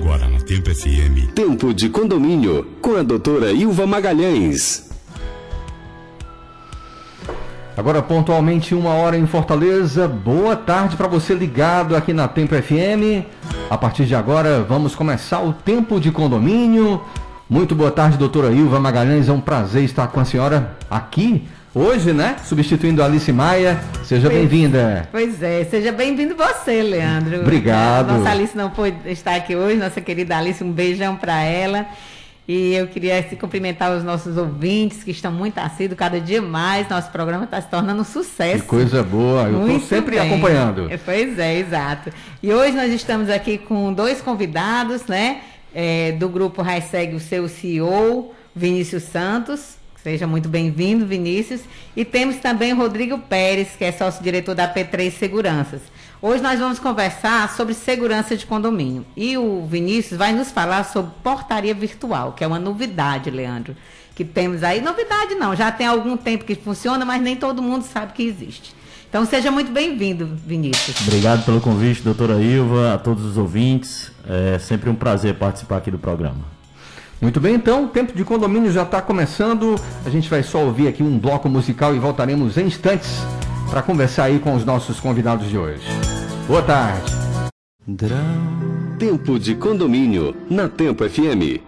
Agora na Tempo FM. Tempo de condomínio com a doutora Ilva Magalhães. Agora pontualmente uma hora em Fortaleza. Boa tarde para você ligado aqui na Tempo FM. A partir de agora vamos começar o tempo de condomínio. Muito boa tarde, doutora Ilva Magalhães. É um prazer estar com a senhora aqui hoje, né? Substituindo a Alice Maia. Seja bem-vinda. Pois é, seja bem-vindo você, Leandro. Obrigado. Nossa Alice não pôde estar aqui hoje, nossa querida Alice, um beijão para ela. E eu queria se cumprimentar os nossos ouvintes que estão muito assíduos, cada dia mais. Nosso programa está se tornando um sucesso. Que coisa boa, eu estou sempre bem. acompanhando. Pois é, exato. E hoje nós estamos aqui com dois convidados, né? É, do grupo Raiseg, o seu CEO, Vinícius Santos, Seja muito bem-vindo, Vinícius. E temos também o Rodrigo Pérez, que é sócio-diretor da P3 Seguranças. Hoje nós vamos conversar sobre segurança de condomínio. E o Vinícius vai nos falar sobre portaria virtual, que é uma novidade, Leandro. Que temos aí. Novidade não, já tem algum tempo que funciona, mas nem todo mundo sabe que existe. Então seja muito bem-vindo, Vinícius. Obrigado pelo convite, doutora Ilva, a todos os ouvintes. É sempre um prazer participar aqui do programa. Muito bem, então, o tempo de condomínio já está começando. A gente vai só ouvir aqui um bloco musical e voltaremos em instantes para conversar aí com os nossos convidados de hoje. Boa tarde. Tempo de condomínio na Tempo FM.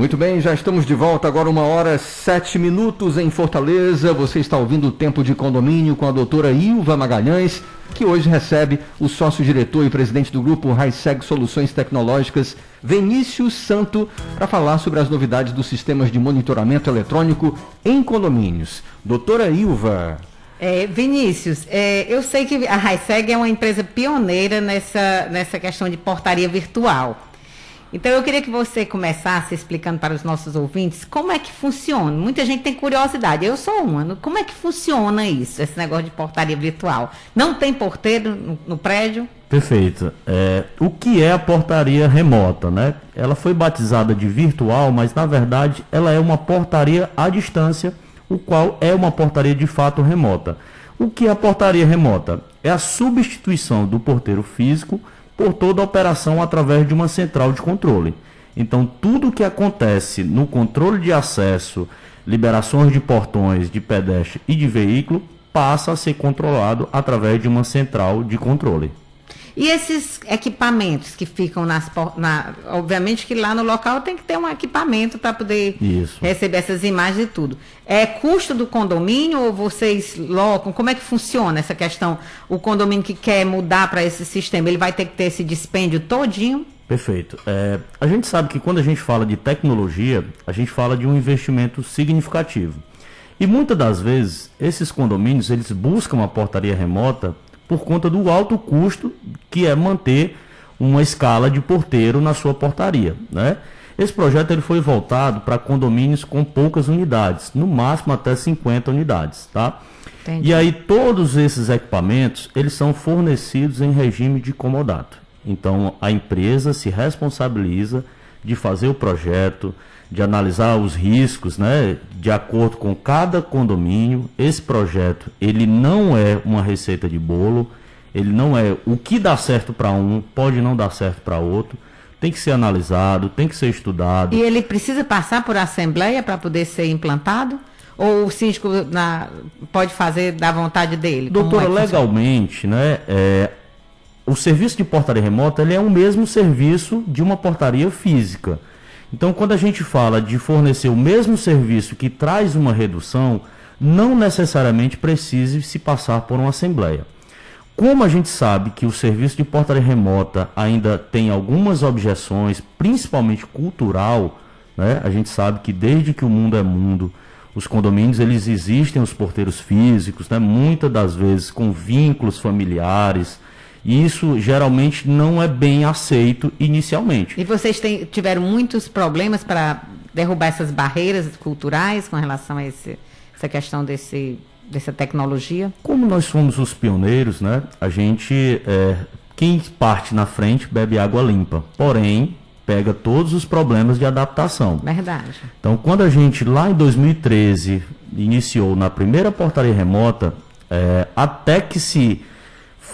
Muito bem, já estamos de volta agora, uma hora sete minutos em Fortaleza. Você está ouvindo o Tempo de Condomínio com a doutora Ilva Magalhães, que hoje recebe o sócio-diretor e presidente do grupo Raiseg Soluções Tecnológicas, Vinícius Santo, para falar sobre as novidades dos sistemas de monitoramento eletrônico em condomínios. Doutora Ilva. É, Vinícius, é, eu sei que a Raiseg é uma empresa pioneira nessa, nessa questão de portaria virtual. Então eu queria que você começasse explicando para os nossos ouvintes como é que funciona. Muita gente tem curiosidade, eu sou uma. Como é que funciona isso, esse negócio de portaria virtual? Não tem porteiro no, no prédio? Perfeito. É, o que é a portaria remota, né? Ela foi batizada de virtual, mas na verdade ela é uma portaria à distância, o qual é uma portaria de fato remota. O que é a portaria remota? É a substituição do porteiro físico por toda a operação através de uma central de controle. Então, tudo que acontece no controle de acesso, liberações de portões, de pedestre e de veículo, passa a ser controlado através de uma central de controle. E esses equipamentos que ficam nas na, obviamente que lá no local tem que ter um equipamento para poder Isso. receber essas imagens e tudo. É custo do condomínio ou vocês locam? Como é que funciona essa questão? O condomínio que quer mudar para esse sistema, ele vai ter que ter esse dispêndio todinho? Perfeito. É, a gente sabe que quando a gente fala de tecnologia, a gente fala de um investimento significativo. E muitas das vezes, esses condomínios, eles buscam uma portaria remota por conta do alto custo que é manter uma escala de porteiro na sua portaria. Né? Esse projeto ele foi voltado para condomínios com poucas unidades, no máximo até 50 unidades. Tá? E aí todos esses equipamentos eles são fornecidos em regime de comodato. Então a empresa se responsabiliza de fazer o projeto, de analisar os riscos, né, de acordo com cada condomínio. Esse projeto, ele não é uma receita de bolo, ele não é o que dá certo para um, pode não dar certo para outro. Tem que ser analisado, tem que ser estudado. E ele precisa passar por assembleia para poder ser implantado? Ou o síndico na, pode fazer da vontade dele? Doutora, é legalmente, né, é, o serviço de portaria remota ele é o mesmo serviço de uma portaria física. Então, quando a gente fala de fornecer o mesmo serviço que traz uma redução, não necessariamente precise se passar por uma assembleia. Como a gente sabe que o serviço de portaria remota ainda tem algumas objeções, principalmente cultural, né? a gente sabe que desde que o mundo é mundo, os condomínios eles existem os porteiros físicos, né? muitas das vezes com vínculos familiares, e isso geralmente não é bem aceito inicialmente. E vocês tem, tiveram muitos problemas para derrubar essas barreiras culturais com relação a esse, essa questão desse, dessa tecnologia? Como nós fomos os pioneiros, né? A gente, é, quem parte na frente bebe água limpa. Porém, pega todos os problemas de adaptação. Verdade. Então, quando a gente lá em 2013 iniciou na primeira portaria remota, é, até que se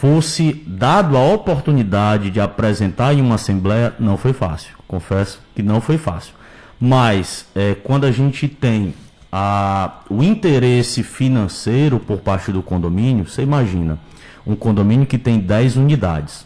fosse dado a oportunidade de apresentar em uma assembleia, não foi fácil. Confesso que não foi fácil. Mas é, quando a gente tem a, o interesse financeiro por parte do condomínio, você imagina, um condomínio que tem 10 unidades.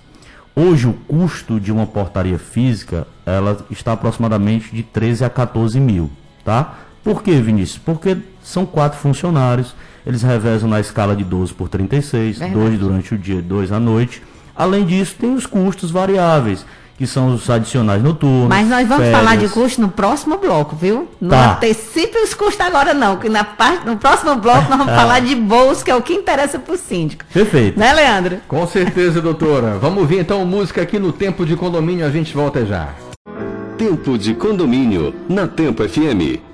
Hoje o custo de uma portaria física ela está aproximadamente de 13 a 14 mil, tá? Por que, Vinícius? Porque são quatro funcionários, eles revezam na escala de 12 por 36, Verdade. dois durante o dia, dois à noite. Além disso, tem os custos variáveis que são os adicionais noturnos. Mas nós vamos férias. falar de custo no próximo bloco, viu? Não tá. antecipe os custos agora não, que na parte, no próximo bloco nós vamos falar de bolsa, que é o que interessa para o síndico. Perfeito. Né, Leandro? Com certeza, doutora. vamos ouvir então música aqui no Tempo de Condomínio, a gente volta já. Tempo de Condomínio, na Tempo FM.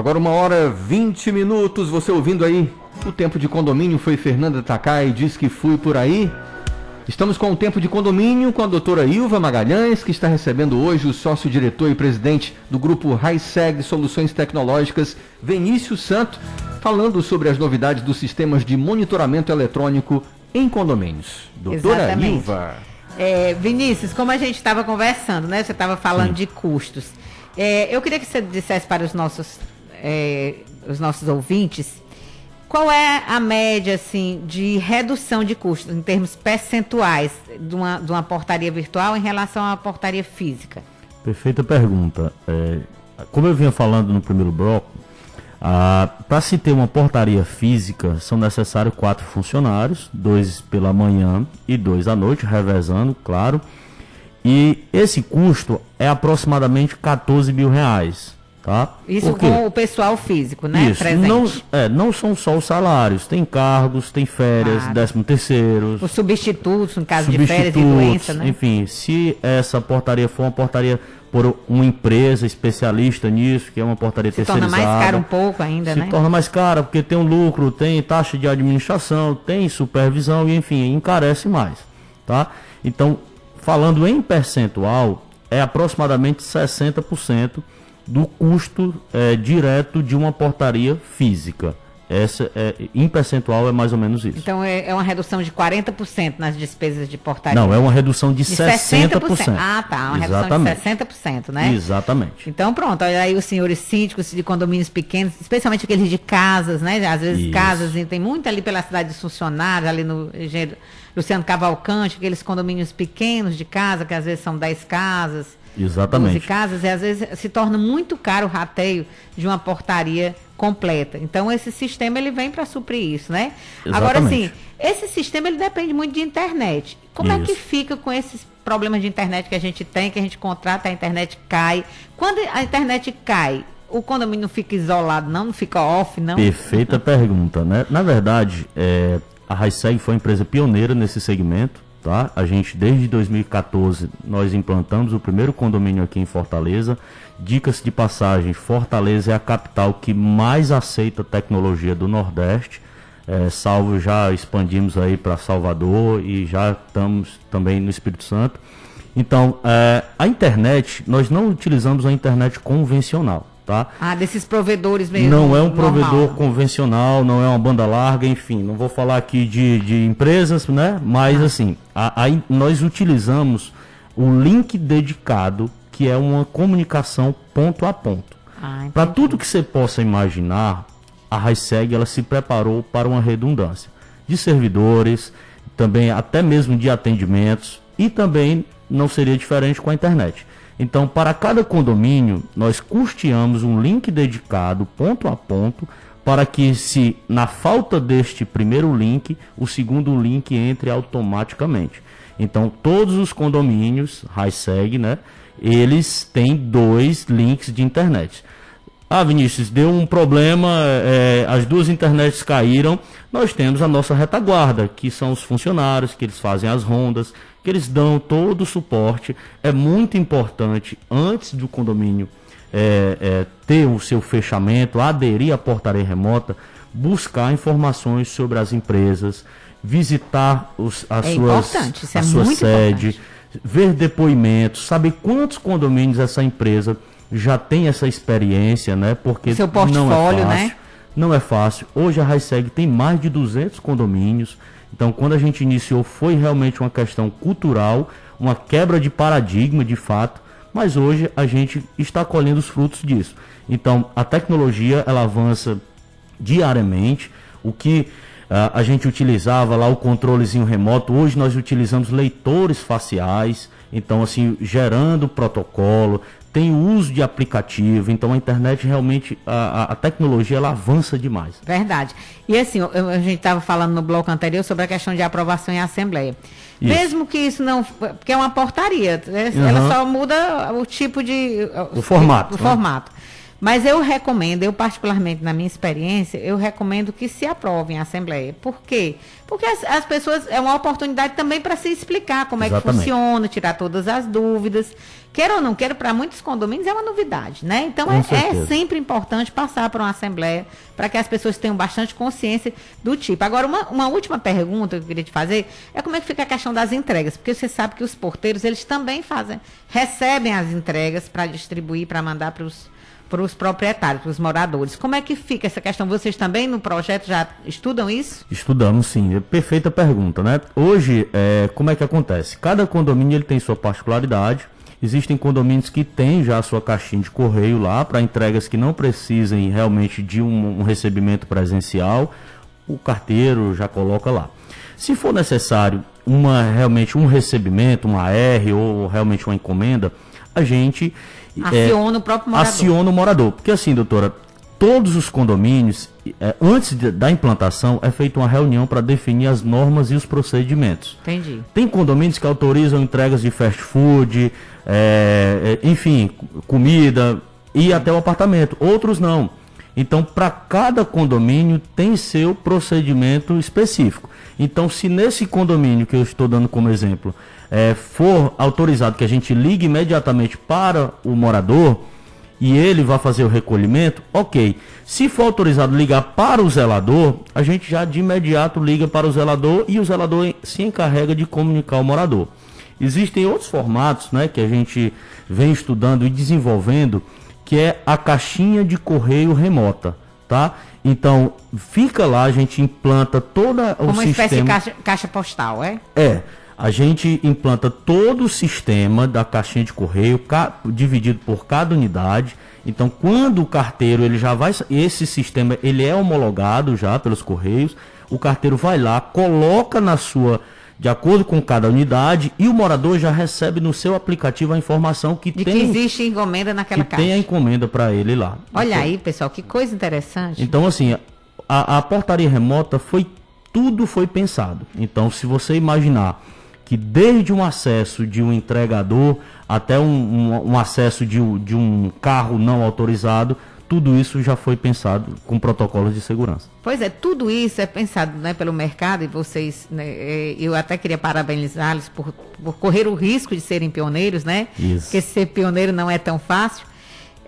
Agora uma hora 20 minutos, você ouvindo aí. O Tempo de Condomínio foi Fernanda Takai, diz que fui por aí. Estamos com o tempo de condomínio com a doutora Ilva Magalhães, que está recebendo hoje o sócio-diretor e presidente do grupo RaiSeg Soluções Tecnológicas, Vinícius Santo, falando sobre as novidades dos sistemas de monitoramento eletrônico em condomínios. Doutora Exatamente. Ilva. É, Vinícius, como a gente estava conversando, né? Você estava falando Sim. de custos. É, eu queria que você dissesse para os nossos, é, os nossos ouvintes qual é a média assim de redução de custos em termos percentuais de uma, de uma portaria virtual em relação à portaria física? Perfeita pergunta. É, como eu vinha falando no primeiro bloco, para se ter uma portaria física são necessários quatro funcionários, dois pela manhã e dois à noite, revezando, claro. E esse custo é aproximadamente 14 mil reais. Tá? Isso com o pessoal físico, né? Isso. Não, é, não são só os salários, tem cargos, tem férias, claro. décimo terceiros. Os substitutos, no caso de férias e doença, né? Enfim, se essa portaria for uma portaria por uma empresa especialista nisso, que é uma portaria se terceirizada. Se torna mais caro um pouco ainda, se né? Se torna mais caro, porque tem um lucro, tem taxa de administração, tem supervisão e, enfim, encarece mais, tá? Então, falando em percentual, é aproximadamente 60% do custo é, direto de uma portaria física. Essa é, em percentual é mais ou menos isso. Então é, é uma redução de 40% nas despesas de portaria. Não, é uma redução de, de 60%. 60%. Ah, tá. Uma Exatamente. redução de 60%, né? Exatamente. Então pronto, olha aí os senhores síndicos de condomínios pequenos, especialmente aqueles de casas, né? Às vezes isso. casas, tem muito ali pela cidade dos funcionários, ali no Luciano Cavalcante, aqueles condomínios pequenos de casa, que às vezes são 10 casas Exatamente. 12 casas, e às vezes se torna muito caro o rateio de uma portaria completa. Então esse sistema ele vem para suprir isso, né? Exatamente. Agora sim, esse sistema ele depende muito de internet. Como isso. é que fica com esses problemas de internet que a gente tem, que a gente contrata, a internet cai? Quando a internet cai, o condomínio não fica isolado, não, não fica off, não? Perfeita pergunta, né? Na verdade, é, a Raiseg foi uma empresa pioneira nesse segmento Tá? A gente, desde 2014, nós implantamos o primeiro condomínio aqui em Fortaleza. Dicas de passagem, Fortaleza é a capital que mais aceita tecnologia do Nordeste. É, salvo já expandimos aí para Salvador e já estamos também no Espírito Santo. Então, é, a internet, nós não utilizamos a internet convencional. Tá? Ah, desses provedores mesmo. Não é um normal. provedor convencional, não é uma banda larga, enfim, não vou falar aqui de, de empresas, né? Mas ah. assim, a, a, nós utilizamos o link dedicado, que é uma comunicação ponto a ponto. Ah, para tudo que você possa imaginar, a RaiSeg ela se preparou para uma redundância de servidores, também até mesmo de atendimentos e também não seria diferente com a internet. Então, para cada condomínio, nós custeamos um link dedicado ponto a ponto para que, se na falta deste primeiro link, o segundo link entre automaticamente. Então, todos os condomínios, HiSeg, né, eles têm dois links de internet. Ah, Vinícius, deu um problema, é, as duas internets caíram. Nós temos a nossa retaguarda, que são os funcionários, que eles fazem as rondas, que eles dão todo o suporte. É muito importante, antes do condomínio é, é, ter o seu fechamento, aderir à portaria remota, buscar informações sobre as empresas, visitar os, as é suas, a é sua sede, importante. ver depoimentos, saber quantos condomínios essa empresa já tem essa experiência, né? Porque seu portfólio, não é fácil. né? Não é fácil. Hoje a RaiSeg tem mais de 200 condomínios. Então, quando a gente iniciou, foi realmente uma questão cultural, uma quebra de paradigma, de fato. Mas hoje a gente está colhendo os frutos disso. Então, a tecnologia ela avança diariamente. O que uh, a gente utilizava lá o controlezinho remoto, hoje nós utilizamos leitores faciais. Então, assim, gerando protocolo, tem o uso de aplicativo, então a internet realmente, a, a tecnologia ela avança demais. Verdade. E assim, a gente estava falando no bloco anterior sobre a questão de aprovação em assembleia. Isso. Mesmo que isso não. Porque é uma portaria, né? uhum. ela só muda o tipo de. O formato. O né? formato. Mas eu recomendo, eu particularmente na minha experiência, eu recomendo que se aprove em assembleia. Por quê? Porque as, as pessoas é uma oportunidade também para se explicar como Exatamente. é que funciona, tirar todas as dúvidas. Quer ou não quer, para muitos condomínios é uma novidade, né? Então é, é, sempre importante passar para uma assembleia para que as pessoas tenham bastante consciência do tipo. Agora, uma, uma última pergunta que eu queria te fazer é como é que fica a questão das entregas, porque você sabe que os porteiros eles também fazem, recebem as entregas para distribuir, para mandar para os para os proprietários, para os moradores. Como é que fica essa questão? Vocês também no projeto já estudam isso? Estudamos, sim. É perfeita pergunta, né? Hoje, é, como é que acontece? Cada condomínio ele tem sua particularidade. Existem condomínios que têm já a sua caixinha de correio lá para entregas que não precisem realmente de um, um recebimento presencial. O carteiro já coloca lá. Se for necessário uma realmente um recebimento, uma AR ou realmente uma encomenda, a gente Aciona é, o próprio morador. Aciona o morador. Porque assim, doutora, todos os condomínios, é, antes da implantação, é feita uma reunião para definir as normas e os procedimentos. Entendi. Tem condomínios que autorizam entregas de fast food, é, é enfim, comida e até o apartamento. Outros não. Então, para cada condomínio tem seu procedimento específico. Então, se nesse condomínio que eu estou dando como exemplo, é, for autorizado que a gente ligue imediatamente para o morador e ele vai fazer o recolhimento, ok. Se for autorizado ligar para o zelador, a gente já de imediato liga para o zelador e o zelador se encarrega de comunicar ao morador. Existem outros formatos né, que a gente vem estudando e desenvolvendo, que é a caixinha de correio remota. Tá? Então, fica lá, a gente implanta toda o Como uma espécie de caixa, caixa postal, é? É a gente implanta todo o sistema da caixinha de correio, dividido por cada unidade. Então, quando o carteiro ele já vai, esse sistema ele é homologado já pelos correios. O carteiro vai lá, coloca na sua, de acordo com cada unidade, e o morador já recebe no seu aplicativo a informação que de tem. que existe encomenda naquela que caixa. Tem a encomenda para ele lá. Olha então, aí, pessoal, que coisa interessante. Então, assim, a, a portaria remota foi tudo foi pensado. Então, se você imaginar que desde um acesso de um entregador até um, um, um acesso de, de um carro não autorizado, tudo isso já foi pensado com protocolos de segurança. Pois é, tudo isso é pensado né, pelo mercado e vocês, né, é, eu até queria parabenizá-los por, por correr o risco de serem pioneiros, né? Isso. Porque ser pioneiro não é tão fácil.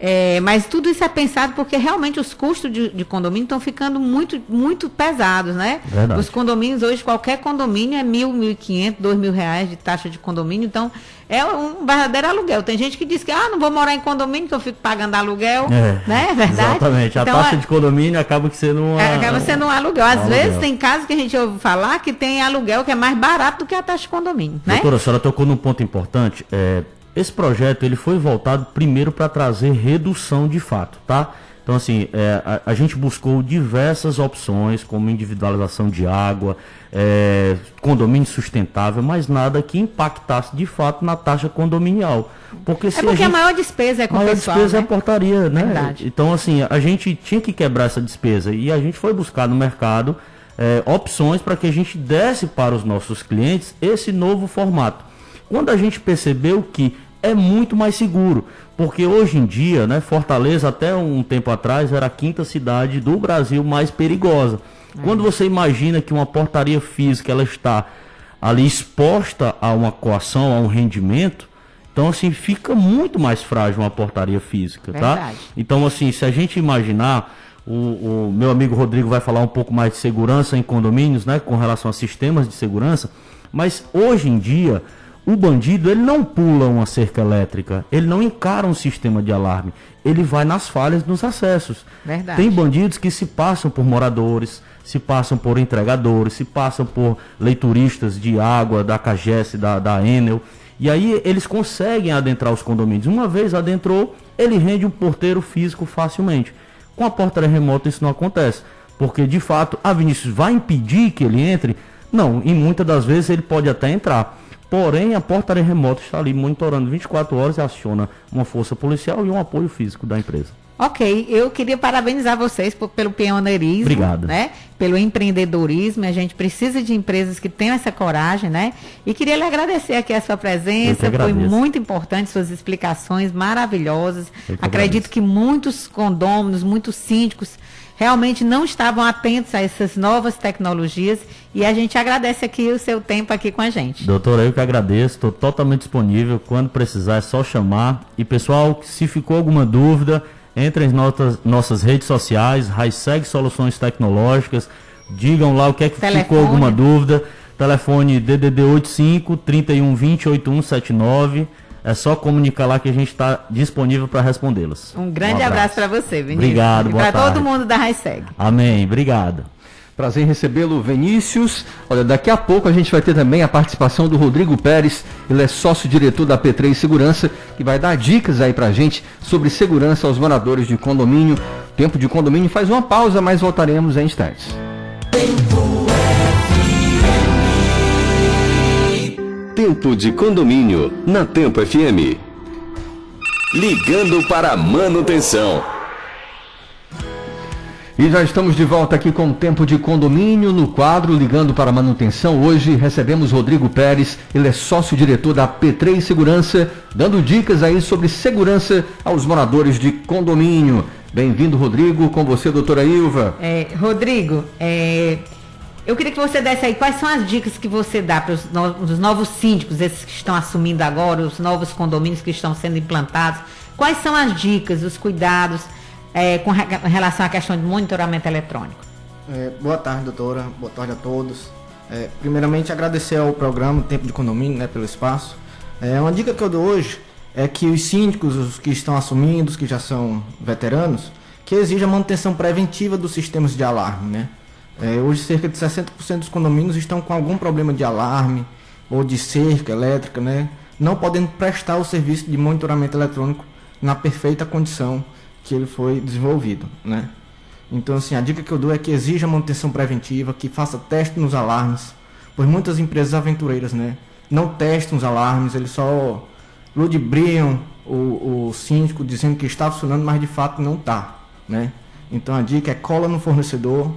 É, mas tudo isso é pensado porque realmente os custos de, de condomínio estão ficando muito, muito pesados, né? Verdade. Os condomínios hoje, qualquer condomínio é mil, mil e quinhentos, dois mil reais de taxa de condomínio. Então, é um verdadeiro aluguel. Tem gente que diz que, ah, não vou morar em condomínio que eu fico pagando aluguel, é, né? É verdade? Exatamente. A então, taxa é de condomínio acaba sendo um Acaba sendo um aluguel. Às vezes tem casos que a gente ouve falar que tem aluguel que é mais barato do que a taxa de condomínio, né? Doutora, a senhora tocou num ponto importante. É, esse projeto ele foi voltado primeiro para trazer redução de fato, tá? Então, assim, é, a, a, gente buscou diversas opções, como individualização de água, é, condomínio sustentável, mas nada que impactasse de fato na taxa condominial. Porque é porque a, gente, a maior despesa é com a maior pessoal, despesa né? é a portaria, né? Verdade. Então, assim, a gente tinha que quebrar essa despesa e a gente foi buscar no mercado é, opções para que a gente desse para os nossos clientes esse novo formato. Quando a gente percebeu que é muito mais seguro, porque hoje em dia, né, Fortaleza até um tempo atrás era a quinta cidade do Brasil mais perigosa. É. Quando você imagina que uma portaria física ela está ali exposta a uma coação, a um rendimento, então assim fica muito mais frágil uma portaria física, tá? Verdade. tá? Então assim, se a gente imaginar o, o, meu amigo Rodrigo vai falar um pouco mais de segurança em condomínios, né, com relação a sistemas de segurança, mas hoje em dia O bandido, ele não pula uma cerca elétrica, ele não encara um sistema de alarme, ele vai nas falhas nos acessos. Verdade. Tem bandidos que se passam por moradores, se passam por entregadores, se passam por leituristas de água, da CAGES, da, da Enel, e aí eles conseguem adentrar os condomínios. Uma vez adentrou, ele rende um porteiro físico facilmente. Com a portaria remota isso não acontece, porque de fato a Vinícius vai impedir que ele entre? Não, e muitas das vezes ele pode até entrar. Porém, a portaria remota está ali monitorando 24 horas e aciona uma força policial e um apoio físico da empresa. Ok, eu queria parabenizar vocês por, pelo pioneirismo, Obrigado. né? Pelo empreendedorismo. A gente precisa de empresas que tenham essa coragem, né? E queria lhe agradecer aqui a sua presença. Foi muito importante suas explicações maravilhosas. Que Acredito agradeço. que muitos condôminos, muitos síndicos realmente não estavam atentos a essas novas tecnologias e a gente agradece aqui o seu tempo aqui com a gente. Doutora, eu que agradeço, estou totalmente disponível. Quando precisar é só chamar. E pessoal, se ficou alguma dúvida, entre em nossas, nossas redes sociais, Raiseg Soluções Tecnológicas, digam lá o que é que Telefone. ficou alguma dúvida. Telefone DDD 85 3120 8179. É só comunicar lá que a gente está disponível para respondê-las. Um grande abraço para você, Vinícius. Obrigado, e boa para todo tarde. mundo da Raiseg. Amém, obrigado. Prazer em recebê-lo, Vinícius. Olha, daqui a pouco a gente vai ter também a participação do Rodrigo Pérez. Ele é sócio-diretor da P3 Segurança, que vai dar dicas aí pra gente sobre segurança aos moradores de condomínio. Tempo de condomínio faz uma pausa, mas voltaremos em instantes. Tempo de condomínio na Tempo FM. Ligando para a manutenção. E já estamos de volta aqui com o Tempo de Condomínio no quadro Ligando para a Manutenção. Hoje recebemos Rodrigo Pérez, ele é sócio-diretor da P3 Segurança, dando dicas aí sobre segurança aos moradores de condomínio. Bem-vindo, Rodrigo. Com você, doutora Ilva. É, Rodrigo, é, eu queria que você desse aí quais são as dicas que você dá para os no- os novos síndicos, esses que estão assumindo agora, os novos condomínios que estão sendo implantados. Quais são as dicas, os cuidados é, com re- relação à questão de monitoramento eletrônico? É, boa tarde, doutora. Boa tarde a todos. É, primeiramente, agradecer ao programa Tempo de Condomínio né, pelo espaço. É, uma dica que eu dou hoje é que os síndicos, os que estão assumindo, os que já são veteranos, que exija manutenção preventiva dos sistemas de alarme. Né? É, hoje, cerca de 60% dos condomínios estão com algum problema de alarme ou de cerca elétrica, né? não podendo prestar o serviço de monitoramento eletrônico na perfeita condição que ele foi desenvolvido. Né? Então, assim, a dica que eu dou é que exija manutenção preventiva, que faça teste nos alarmes, pois muitas empresas aventureiras, né, não testam os alarmes, eles só ludibriam o, o síndico dizendo que está funcionando, mas de fato não está, né. Então, a dica é cola no fornecedor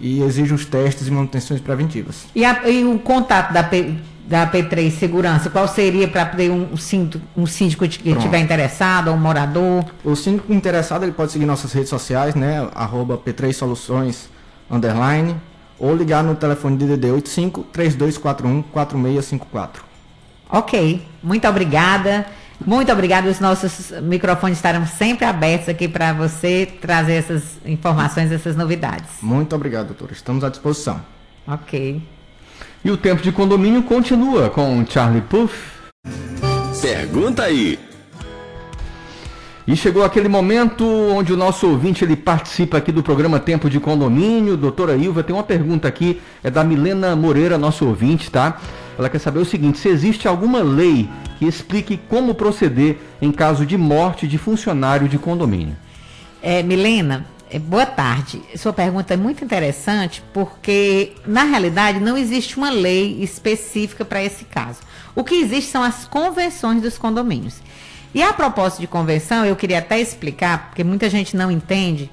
e exige os testes e manutenções preventivas. E, a- e o contato da, P, da P3 Segurança, qual seria para ter um, síndico, um síndico que Pronto. estiver interessado, ou um morador? O síndico interessado ele pode seguir nossas redes sociais, né? Arroba P3 Soluções underline, ou ligar no telefone DDD 85 3241 4654. Ok, muito obrigada. Muito obrigada. Os nossos microfones estarão sempre abertos aqui para você trazer essas informações, essas novidades. Muito obrigado, doutora. Estamos à disposição. Ok. E o Tempo de Condomínio continua com Charlie Puff. Pergunta aí. E chegou aquele momento onde o nosso ouvinte ele participa aqui do programa Tempo de Condomínio. Doutora Ilva, tem uma pergunta aqui, é da Milena Moreira, nosso ouvinte, tá? Ela quer saber o seguinte: se existe alguma lei que explique como proceder em caso de morte de funcionário de condomínio? É, Milena, é, boa tarde. Sua pergunta é muito interessante porque, na realidade, não existe uma lei específica para esse caso. O que existe são as convenções dos condomínios. E a propósito de convenção, eu queria até explicar, porque muita gente não entende,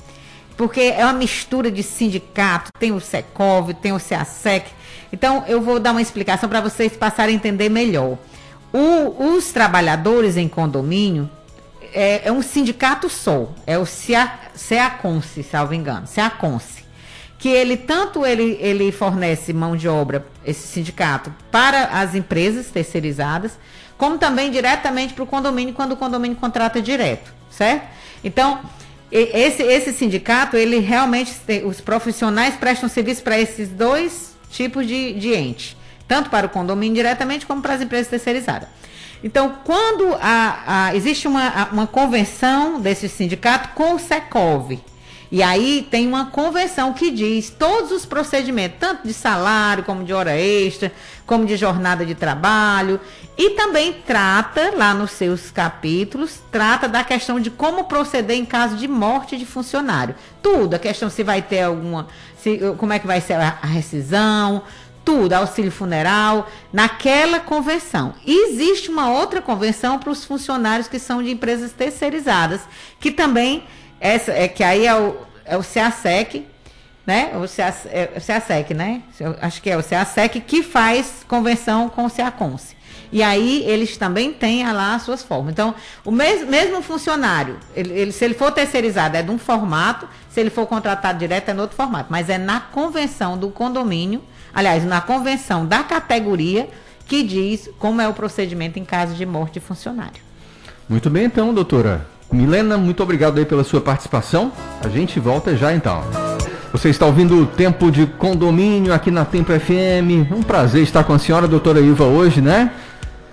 porque é uma mistura de sindicato, tem o Secov, tem o CEASEC. Então, eu vou dar uma explicação para vocês passarem a entender melhor. O- os trabalhadores em condomínio, é, é um sindicato só, é o CEA, CEACONSE, salvo engano, CEACONSE, que ele tanto ele, ele fornece mão de obra, esse sindicato, para as empresas terceirizadas, como também diretamente para o condomínio, quando o condomínio contrata direto, certo? Então, esse, esse sindicato, ele realmente, os profissionais prestam serviço para esses dois tipos de, de ente, tanto para o condomínio diretamente como para as empresas terceirizadas. Então, quando a, a, existe uma, uma convenção desse sindicato com o Secov, e aí tem uma convenção que diz todos os procedimentos, tanto de salário, como de hora extra, como de jornada de trabalho, e também trata, lá nos seus capítulos, trata da questão de como proceder em caso de morte de funcionário. Tudo, a questão se vai ter alguma, se, como é que vai ser a, rescisão, tudo, auxílio funeral, naquela convenção. Existe uma outra convenção para os funcionários que são de empresas terceirizadas, que também, essa, é que aí é o, é o CEASEC, né? O, CEASEC, é, CEASEC, né? Acho que é o CEASEC que faz convenção com o CEACONSE. E aí eles também têm lá as suas formas. Então, o mes mesmo funcionário, ele, ele, se ele for terceirizado é de um formato, se ele for contratado direto é no outro formato. Mas é na convenção do condomínio aliás, na convenção da categoria, que diz como é o procedimento em caso de morte de funcionário. Muito bem, então, doutora. Milena, muito obrigado aí pela sua participação. A gente volta já então. Você está ouvindo o Tempo de Condomínio aqui na Tempo FM. Um prazer estar com a senhora, doutora Ilva, hoje, né?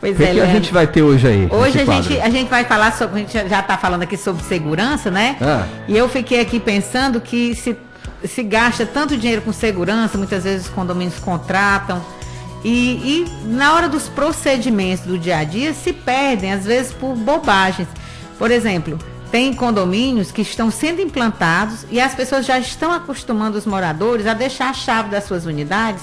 Pois o que, é, que a gente vai ter hoje aí? Hoje a gente, a gente vai falar sobre. A gente já está falando aqui sobre segurança, né? Ah. E eu fiquei aqui pensando que se se gasta tanto dinheiro com segurança, muitas vezes os condomínios contratam. E, e, na hora dos procedimentos do dia a dia se perdem, às vezes por bobagens. Por exemplo, tem condomínios que estão sendo implantados e as pessoas já estão acostumando os moradores a deixar a chave das suas unidades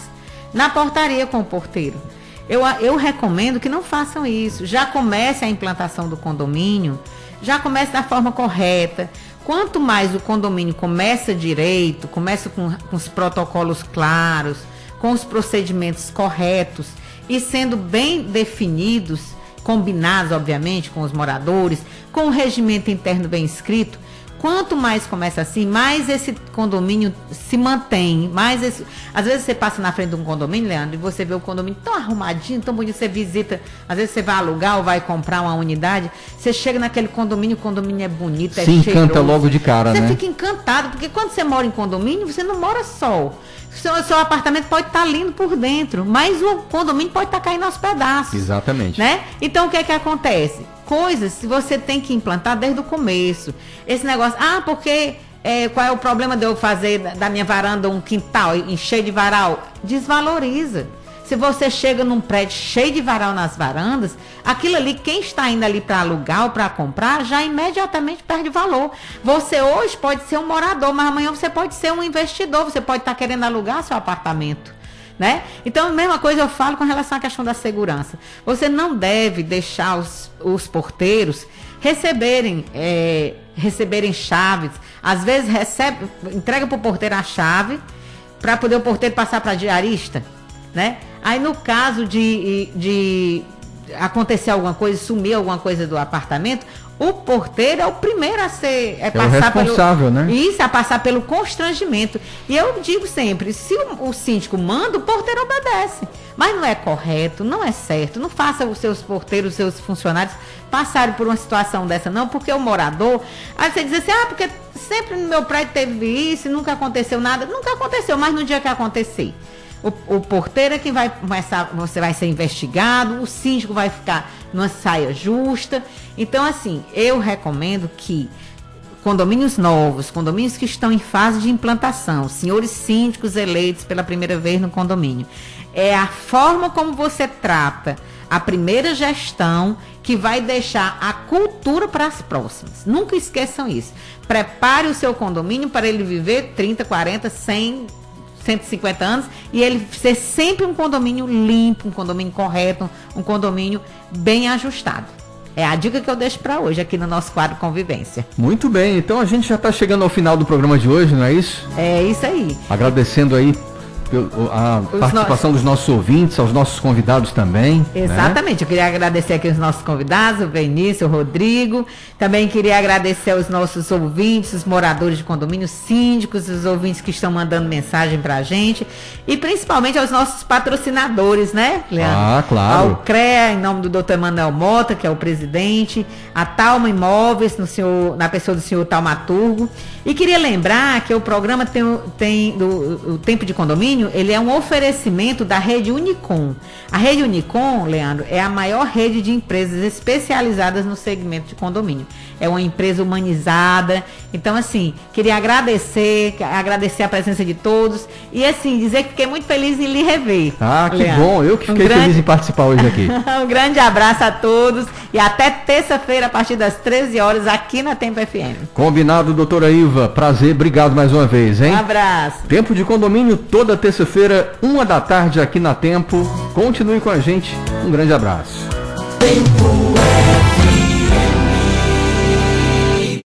na portaria com o porteiro. Eu, eu recomendo que não façam isso. Já comece a implantação do condomínio, já comece da forma correta. Quanto mais o condomínio começa direito, começa com, com os protocolos claros, com os procedimentos corretos e sendo bem definidos, combinados, obviamente, com os moradores, com o regimento interno bem escrito, Quanto mais começa assim, mais esse condomínio se mantém. Mais esse... Às vezes você passa na frente de um condomínio, Leandro, e você vê o condomínio tão arrumadinho, tão bonito. Você visita, às vezes você vai alugar ou vai comprar uma unidade. Você chega naquele condomínio, o condomínio é bonito, é Se cheiroso. encanta logo de cara, você né? Você fica encantado, porque quando você mora em condomínio, você não mora só. Seu, seu apartamento pode estar lindo por dentro, mas o condomínio pode estar caindo aos pedaços. Exatamente. Né? Então o que é que acontece? Coisas que você tem que implantar desde o começo. Esse negócio, ah, porque é, qual é o problema de eu fazer da minha varanda um quintal cheio de varal? Desvaloriza. Se você chega num prédio cheio de varal nas varandas, aquilo ali, quem está indo ali para alugar ou para comprar, já imediatamente perde valor. Você hoje pode ser um morador, mas amanhã você pode ser um investidor, você pode estar tá querendo alugar seu apartamento. Né? Então, a mesma coisa eu falo com relação à questão da segurança. Você não deve deixar os, os porteiros receberem, é, receberem chaves. Às vezes recebe, entrega para o porteiro a chave para poder o porteiro passar para diarista, né? Aí no caso de, de acontecer alguma coisa, sumir alguma coisa do apartamento, o porteiro é o primeiro a ser é, é passar o responsável, pelo, né? Isso, a passar pelo constrangimento. E eu digo sempre, se o, o, síndico manda, o porteiro obedece. Mas não é correto, não é certo. Não faça os seus porteiros, os seus funcionários passarem por uma situação dessa, não, porque o morador. Aí você diz assim, ah, porque sempre no meu prédio teve isso, nunca aconteceu nada. Nunca aconteceu, mas no dia que acontecer. O, o, porteiro é quem vai começar, você vai ser investigado, o síndico vai ficar numa saia justa. Então, assim, eu recomendo que condomínios novos, condomínios que estão em fase de implantação, senhores síndicos eleitos pela primeira vez no condomínio, é a forma como você trata a primeira gestão que vai deixar a cultura para as próximas. Nunca esqueçam isso. Prepare o seu condomínio para ele viver 30, 40, 100, 150 anos e ele ser sempre um condomínio limpo, um condomínio correto, um condomínio bem ajustado. É a dica que eu deixo para hoje aqui no nosso quadro Convivência. Muito bem, então a gente já está chegando ao final do programa de hoje, não é isso? É isso aí. Agradecendo aí a Os participação dos nossos ouvintes, aos nossos convidados também. Né? Exatamente. Né? Eu queria agradecer aqui os nossos convidados, o Benício, o Rodrigo. Também queria agradecer aos nossos ouvintes, os moradores de condomínio, síndicos, os ouvintes que estão mandando mensagem para a gente. E principalmente aos nossos patrocinadores, né, Leandro? Ah, claro. Ao CREA, em nome do Dr. Manuel Mota, que é o presidente, a Talma Imóveis, no senhor, na pessoa do senhor Talmaturgo. E queria lembrar que o programa tem, tem do, o Tempo de Condomínio ele é um oferecimento da rede Unicom. A rede Unicom, Leandro, é a maior rede de empresas especializadas no segmento de condomínio. É uma empresa humanizada. Então, assim, queria agradecer, agradecer a presença de todos e, assim, dizer que fiquei muito feliz em lhe rever. Ah, que Leandro. bom. Eu que Um fiquei grande- feliz em participar hoje aqui. um grande abraço a todos e até terça-feira, a partir das 13 horas, aqui na Tempo FM. Combinado, doutora Ilva. Prazer, obrigado mais uma vez, hein? Um abraço. Tempo de condomínio toda terça-feira, uma da tarde aqui na Tempo. Continue com a gente. Um grande abraço. Tempo FM.